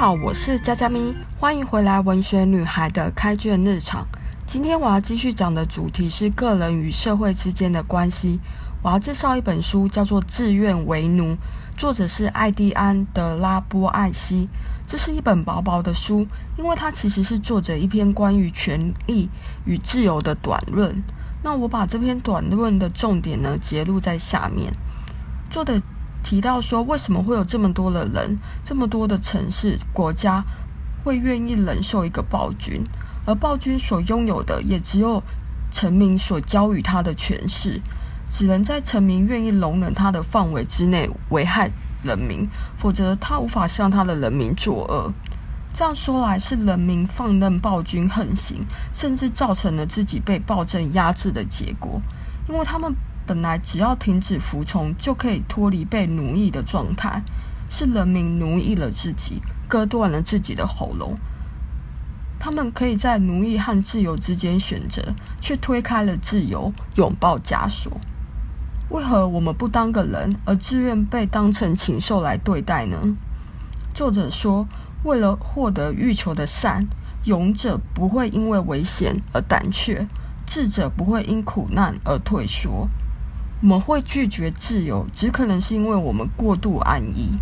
好，我是佳佳咪，欢迎回来文学女孩的开卷日常。今天我要继续讲的主题是个人与社会之间的关系。我要介绍一本书，叫做《自愿为奴》，作者是艾蒂安·德拉波艾西。这是一本薄薄的书，因为它其实是作者一篇关于权利与自由的短论。那我把这篇短论的重点呢，节录在下面。作者提到说，为什么会有这么多的人、这么多的城市、国家会愿意忍受一个暴君，而暴君所拥有的也只有臣民所交予他的权势。只能在臣民愿意容忍他的范围之内危害人民，否则他无法向他的人民作恶。这样说来，是人民放任暴君横行，甚至造成了自己被暴政压制的结果。因为他们本来只要停止服从，就可以脱离被奴役的状态，是人民奴役了自己，割断了自己的喉咙。他们可以在奴役和自由之间选择，却推开了自由，拥抱枷锁。为何我们不当个人，而自愿被当成禽兽来对待呢？作者说，为了获得欲求的善，勇者不会因为危险而胆怯，智者不会因苦难而退缩。我们会拒绝自由，只可能是因为我们过度安逸。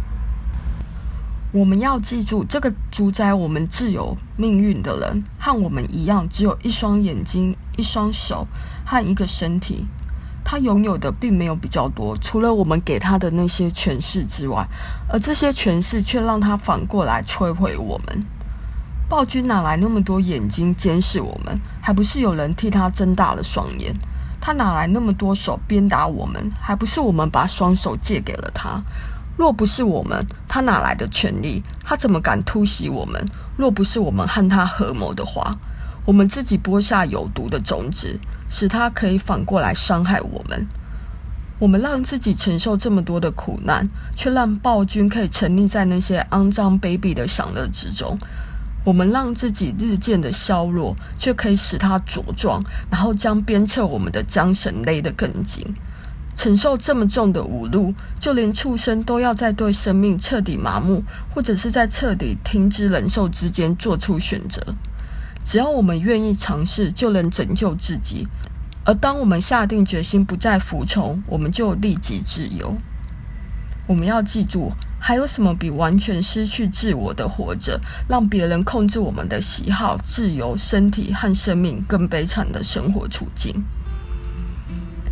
我们要记住，这个主宰我们自由命运的人，和我们一样，只有一双眼睛、一双手和一个身体。他拥有的并没有比较多，除了我们给他的那些权势之外，而这些权势却让他反过来摧毁我们。暴君哪来那么多眼睛监视我们？还不是有人替他睁大了双眼？他哪来那么多手鞭打我们？还不是我们把双手借给了他？若不是我们，他哪来的权力？他怎么敢突袭我们？若不是我们和他合谋的话。我们自己播下有毒的种子，使他可以反过来伤害我们。我们让自己承受这么多的苦难，却让暴君可以沉溺在那些肮脏卑鄙的享乐之中。我们让自己日渐的消弱，却可以使它茁壮，然后将鞭策我们的缰绳勒得更紧。承受这么重的侮辱，就连畜生都要在对生命彻底麻木，或者是在彻底停止忍受之间做出选择。只要我们愿意尝试，就能拯救自己。而当我们下定决心不再服从，我们就立即自由。我们要记住，还有什么比完全失去自我的活着，让别人控制我们的喜好、自由、身体和生命更悲惨的生活处境？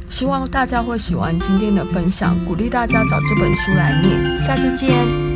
希望大家会喜欢今天的分享，鼓励大家找这本书来念。下次见。